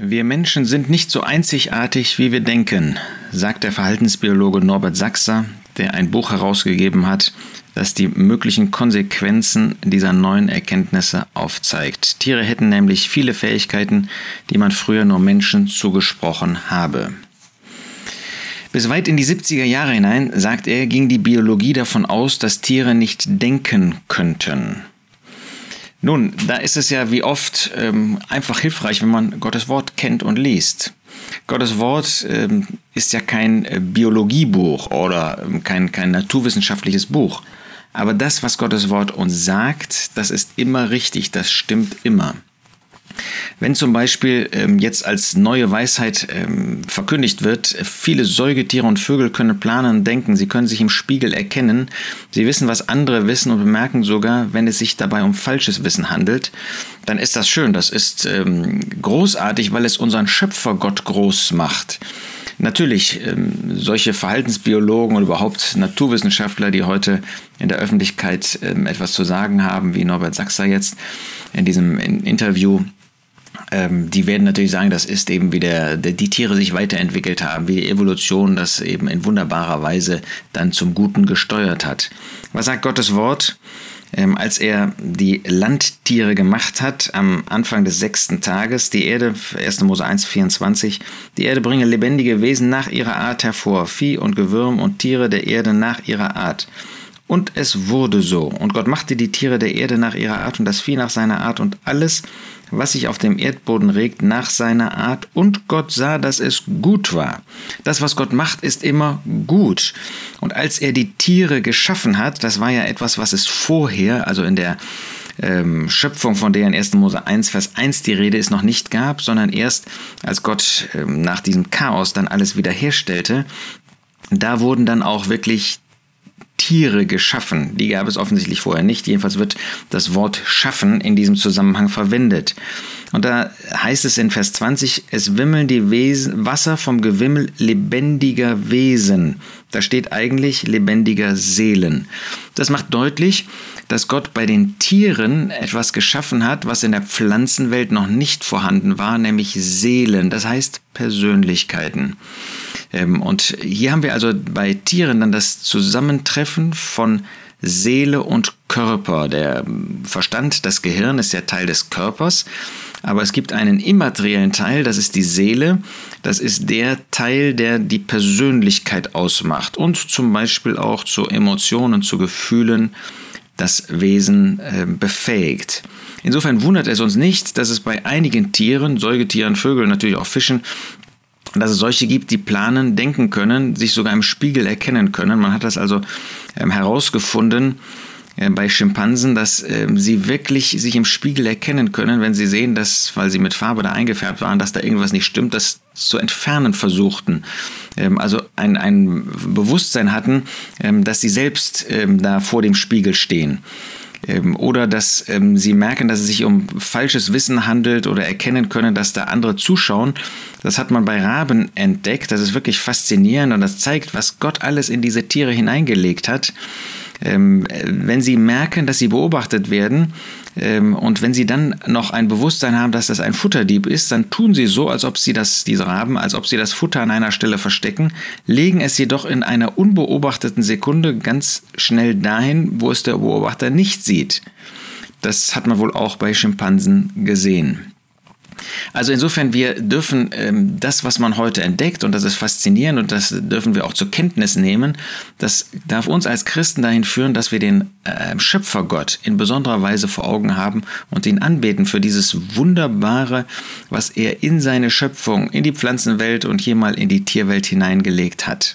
Wir Menschen sind nicht so einzigartig, wie wir denken, sagt der Verhaltensbiologe Norbert Sachser, der ein Buch herausgegeben hat, das die möglichen Konsequenzen dieser neuen Erkenntnisse aufzeigt. Tiere hätten nämlich viele Fähigkeiten, die man früher nur Menschen zugesprochen habe. Bis weit in die 70er Jahre hinein, sagt er, ging die Biologie davon aus, dass Tiere nicht denken könnten. Nun, da ist es ja wie oft ähm, einfach hilfreich, wenn man Gottes Wort kennt und liest. Gottes Wort ähm, ist ja kein äh, Biologiebuch oder ähm, kein, kein naturwissenschaftliches Buch. Aber das, was Gottes Wort uns sagt, das ist immer richtig, das stimmt immer. Wenn zum Beispiel ähm, jetzt als neue Weisheit ähm, verkündigt wird, viele Säugetiere und Vögel können planen und denken, sie können sich im Spiegel erkennen, sie wissen, was andere wissen und bemerken sogar, wenn es sich dabei um falsches Wissen handelt, dann ist das schön, das ist ähm, großartig, weil es unseren Schöpfergott groß macht. Natürlich, ähm, solche Verhaltensbiologen und überhaupt Naturwissenschaftler, die heute in der Öffentlichkeit ähm, etwas zu sagen haben, wie Norbert Sachser jetzt in diesem Interview, ähm, die werden natürlich sagen, das ist eben wie der, der, die Tiere sich weiterentwickelt haben, wie die Evolution das eben in wunderbarer Weise dann zum Guten gesteuert hat. Was sagt Gottes Wort? Ähm, als er die Landtiere gemacht hat, am Anfang des sechsten Tages, die Erde, 1. Mose 1, 24, die Erde bringe lebendige Wesen nach ihrer Art hervor, Vieh und Gewürm und Tiere der Erde nach ihrer Art. Und es wurde so. Und Gott machte die Tiere der Erde nach ihrer Art und das Vieh nach seiner Art und alles, was sich auf dem Erdboden regt, nach seiner Art. Und Gott sah, dass es gut war. Das, was Gott macht, ist immer gut. Und als er die Tiere geschaffen hat, das war ja etwas, was es vorher, also in der ähm, Schöpfung, von der in 1. Mose 1, Vers 1 die Rede ist, noch nicht gab, sondern erst als Gott ähm, nach diesem Chaos dann alles wiederherstellte, da wurden dann auch wirklich Tiere geschaffen. Die gab es offensichtlich vorher nicht. Jedenfalls wird das Wort schaffen in diesem Zusammenhang verwendet. Und da heißt es in Vers 20, es wimmeln die Wesen, Wasser vom Gewimmel lebendiger Wesen. Da steht eigentlich lebendiger Seelen. Das macht deutlich, dass Gott bei den Tieren etwas geschaffen hat, was in der Pflanzenwelt noch nicht vorhanden war, nämlich Seelen, das heißt Persönlichkeiten. Ähm, und hier haben wir also bei Tieren dann das Zusammentreffen von Seele und Körper. Der Verstand, das Gehirn ist ja Teil des Körpers, aber es gibt einen immateriellen Teil, das ist die Seele. Das ist der Teil, der die Persönlichkeit ausmacht und zum Beispiel auch zu Emotionen, zu Gefühlen das Wesen äh, befähigt. Insofern wundert es uns nicht, dass es bei einigen Tieren, Säugetieren, Vögeln, natürlich auch Fischen, dass es solche gibt, die planen, denken können, sich sogar im Spiegel erkennen können. Man hat das also ähm, herausgefunden äh, bei Schimpansen, dass äh, sie wirklich sich im Spiegel erkennen können, wenn sie sehen, dass, weil sie mit Farbe da eingefärbt waren, dass da irgendwas nicht stimmt, das zu entfernen versuchten. Ähm, also ein, ein Bewusstsein hatten, ähm, dass sie selbst ähm, da vor dem Spiegel stehen. Ähm, oder dass ähm, sie merken, dass es sich um falsches Wissen handelt oder erkennen können, dass da andere zuschauen. Das hat man bei Raben entdeckt. Das ist wirklich faszinierend und das zeigt, was Gott alles in diese Tiere hineingelegt hat. Ähm, wenn sie merken, dass sie beobachtet werden und wenn sie dann noch ein Bewusstsein haben, dass das ein Futterdieb ist, dann tun sie so, als ob sie das, diese Raben, als ob sie das Futter an einer Stelle verstecken, legen es jedoch in einer unbeobachteten Sekunde ganz schnell dahin, wo es der Beobachter nicht sieht. Das hat man wohl auch bei Schimpansen gesehen. Also insofern, wir dürfen ähm, das, was man heute entdeckt, und das ist faszinierend und das dürfen wir auch zur Kenntnis nehmen, das darf uns als Christen dahin führen, dass wir den äh, Schöpfergott in besonderer Weise vor Augen haben und ihn anbeten für dieses Wunderbare, was er in seine Schöpfung, in die Pflanzenwelt und hier mal in die Tierwelt hineingelegt hat.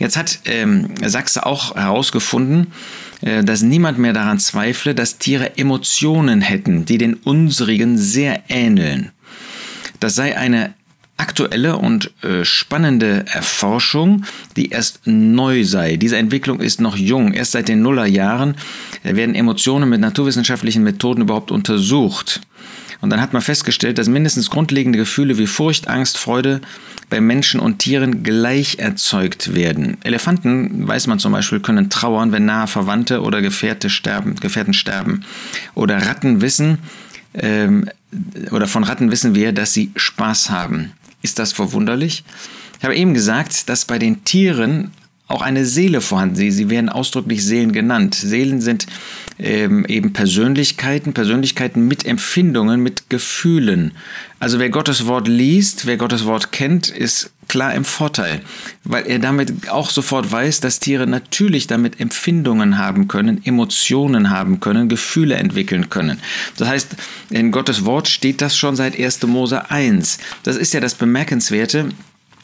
Jetzt hat ähm, Sachse auch herausgefunden, äh, dass niemand mehr daran zweifle, dass Tiere Emotionen hätten, die den unsrigen sehr ähneln. Das sei eine aktuelle und äh, spannende Erforschung, die erst neu sei. Diese Entwicklung ist noch jung. Erst seit den Nullerjahren werden Emotionen mit naturwissenschaftlichen Methoden überhaupt untersucht. Und dann hat man festgestellt, dass mindestens grundlegende Gefühle wie Furcht, Angst, Freude bei Menschen und Tieren gleich erzeugt werden. Elefanten, weiß man zum Beispiel, können trauern, wenn nahe Verwandte oder Gefährte sterben, Gefährten sterben. Oder Ratten wissen, ähm, oder von Ratten wissen wir, dass sie Spaß haben. Ist das verwunderlich? Ich habe eben gesagt, dass bei den Tieren auch eine Seele vorhanden. Sie, sie werden ausdrücklich Seelen genannt. Seelen sind ähm, eben Persönlichkeiten, Persönlichkeiten mit Empfindungen, mit Gefühlen. Also wer Gottes Wort liest, wer Gottes Wort kennt, ist klar im Vorteil, weil er damit auch sofort weiß, dass Tiere natürlich damit Empfindungen haben können, Emotionen haben können, Gefühle entwickeln können. Das heißt, in Gottes Wort steht das schon seit 1. Mose 1. Das ist ja das Bemerkenswerte,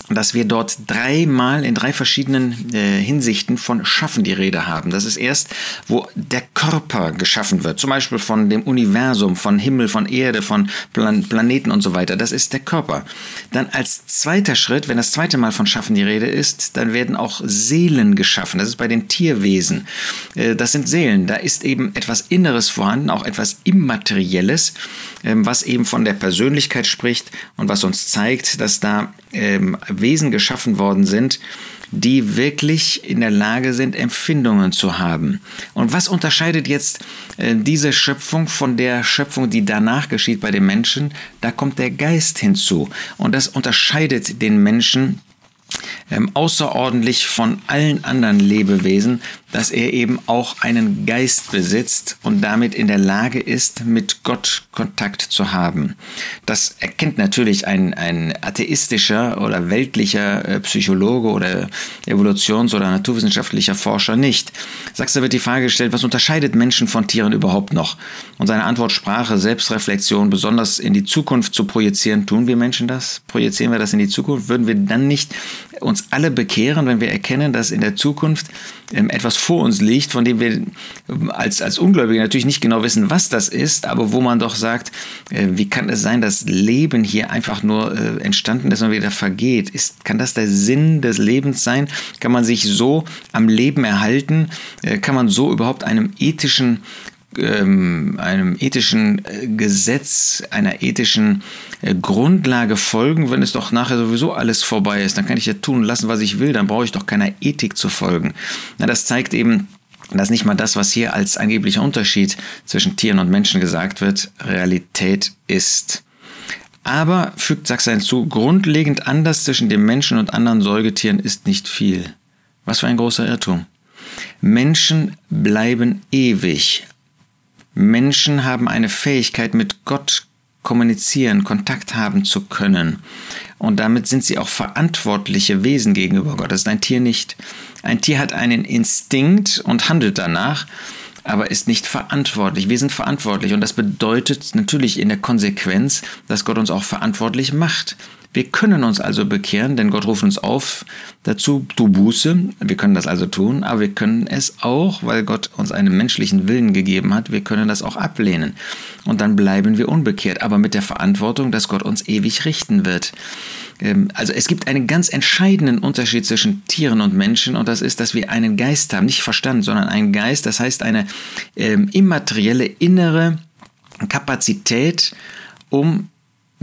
dass wir dort dreimal in drei verschiedenen äh, Hinsichten von Schaffen die Rede haben. Das ist erst, wo der Körper geschaffen wird, zum Beispiel von dem Universum, von Himmel, von Erde, von Plan Planeten und so weiter. Das ist der Körper. Dann als zweiter Schritt, wenn das zweite Mal von Schaffen die Rede ist, dann werden auch Seelen geschaffen. Das ist bei den Tierwesen. Äh, das sind Seelen. Da ist eben etwas Inneres vorhanden, auch etwas Immaterielles, äh, was eben von der Persönlichkeit spricht und was uns zeigt, dass da ähm, Wesen geschaffen worden sind, die wirklich in der Lage sind, Empfindungen zu haben. Und was unterscheidet jetzt äh, diese Schöpfung von der Schöpfung, die danach geschieht bei den Menschen? Da kommt der Geist hinzu. Und das unterscheidet den Menschen ähm, außerordentlich von allen anderen Lebewesen, dass er eben auch einen Geist besitzt und damit in der Lage ist, mit Gott Kontakt zu haben. Das erkennt natürlich ein, ein atheistischer oder weltlicher äh, Psychologe oder Evolutions- oder naturwissenschaftlicher Forscher nicht. Sachs, da wird die Frage gestellt, was unterscheidet Menschen von Tieren überhaupt noch? Und seine Antwort Sprache, Selbstreflexion, besonders in die Zukunft zu projizieren. Tun wir Menschen das? Projizieren wir das in die Zukunft? Würden wir dann nicht uns alle bekehren, wenn wir erkennen, dass in der Zukunft ähm, etwas vor uns liegt, von dem wir ähm, als, als Ungläubige natürlich nicht genau wissen, was das ist, aber wo man doch sagt, äh, wie kann es sein, dass Leben hier einfach nur äh, entstanden ist und wieder vergeht? Ist, kann das der Sinn des Lebens sein? Kann man sich so am Leben erhalten? Äh, kann man so überhaupt einem ethischen ähm, einem ethischen äh, Gesetz, einer ethischen äh, Grundlage folgen, wenn es doch nachher sowieso alles vorbei ist. Dann kann ich ja tun und lassen, was ich will, dann brauche ich doch keiner Ethik zu folgen. Na, das zeigt eben, dass nicht mal das, was hier als angeblicher Unterschied zwischen Tieren und Menschen gesagt wird, Realität ist. Aber, fügt Sachs hinzu, grundlegend anders zwischen dem Menschen und anderen Säugetieren ist nicht viel. Was für ein großer Irrtum. Menschen bleiben ewig, Menschen haben eine Fähigkeit, mit Gott kommunizieren, Kontakt haben zu können. Und damit sind sie auch verantwortliche Wesen gegenüber Gott. Das ist ein Tier nicht. Ein Tier hat einen Instinkt und handelt danach, aber ist nicht verantwortlich. Wir sind verantwortlich und das bedeutet natürlich in der Konsequenz, dass Gott uns auch verantwortlich macht. Wir können uns also bekehren, denn Gott ruft uns auf dazu, du Buße. Wir können das also tun, aber wir können es auch, weil Gott uns einen menschlichen Willen gegeben hat, wir können das auch ablehnen. Und dann bleiben wir unbekehrt, aber mit der Verantwortung, dass Gott uns ewig richten wird. Ähm, also es gibt einen ganz entscheidenden Unterschied zwischen Tieren und Menschen und das ist, dass wir einen Geist haben, nicht Verstand, sondern einen Geist, das heißt eine ähm, immaterielle innere Kapazität, um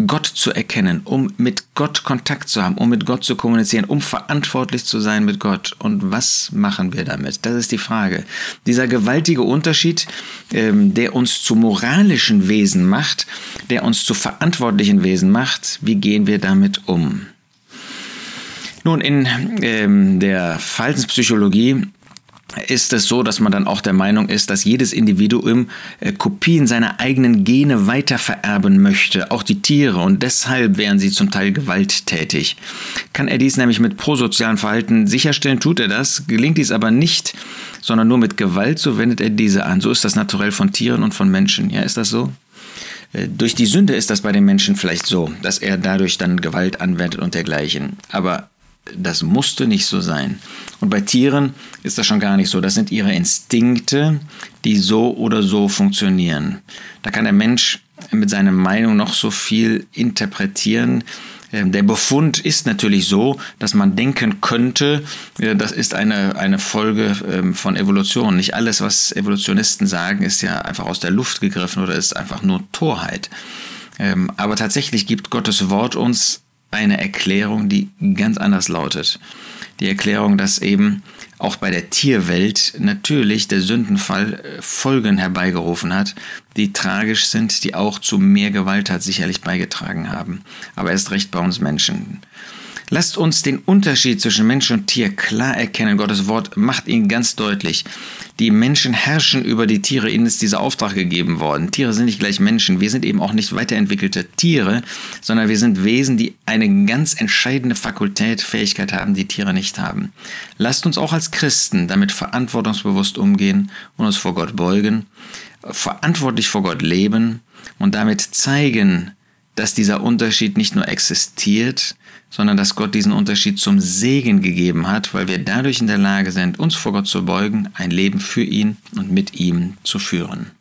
Gott zu erkennen, um mit Gott Kontakt zu haben, um mit Gott zu kommunizieren, um verantwortlich zu sein mit Gott. Und was machen wir damit? Das ist die Frage. Dieser gewaltige Unterschied, ähm, der uns zu moralischen Wesen macht, der uns zu verantwortlichen Wesen macht, wie gehen wir damit um? Nun, in ähm, der Verhaltenspsychologie ist es so, dass man dann auch der Meinung ist, dass jedes Individuum äh, Kopien seiner eigenen Gene weitervererben möchte, auch die Tiere, und deshalb wären sie zum Teil gewalttätig. Kann er dies nämlich mit prosozialen Verhalten sicherstellen, tut er das, gelingt dies aber nicht, sondern nur mit Gewalt, so wendet er diese an. So ist das naturell von Tieren und von Menschen. Ja, ist das so? Äh, durch die Sünde ist das bei den Menschen vielleicht so, dass er dadurch dann Gewalt anwendet und dergleichen. Aber das musste nicht so sein. Und bei Tieren ist das schon gar nicht so. Das sind ihre Instinkte, die so oder so funktionieren. Da kann der Mensch mit seiner Meinung noch so viel interpretieren. Ähm, der Befund ist natürlich so, dass man denken könnte, äh, das ist eine, eine Folge ähm, von Evolution. Nicht alles, was Evolutionisten sagen, ist ja einfach aus der Luft gegriffen oder ist einfach nur Torheit. Ähm, aber tatsächlich gibt Gottes Wort uns eine Erklärung, die ganz anders lautet. Die Erklärung, dass eben auch bei der Tierwelt natürlich der Sündenfall äh, Folgen herbeigerufen hat, die tragisch sind, die auch zu mehr Gewalttat sicherlich beigetragen haben. Aber erst recht bei uns Menschen. Lasst uns den Unterschied zwischen Mensch und Tier klar erkennen. Gottes Wort macht ihn ganz deutlich. Die Menschen herrschen über die Tiere. Ihnen ist dieser Auftrag gegeben worden. Tiere sind nicht gleich Menschen. Wir sind eben auch nicht weiterentwickelte Tiere, sondern wir sind Wesen, die eine ganz entscheidende Fakultät, Fähigkeit haben, die Tiere nicht haben. Lasst uns auch als Christen damit verantwortungsbewusst umgehen und uns vor Gott beugen, verantwortlich vor Gott leben und damit zeigen, dass dieser Unterschied nicht nur existiert, sondern dass Gott diesen Unterschied zum Segen gegeben hat, weil wir dadurch in der Lage sind, uns vor Gott zu beugen, ein Leben für ihn und mit ihm zu führen.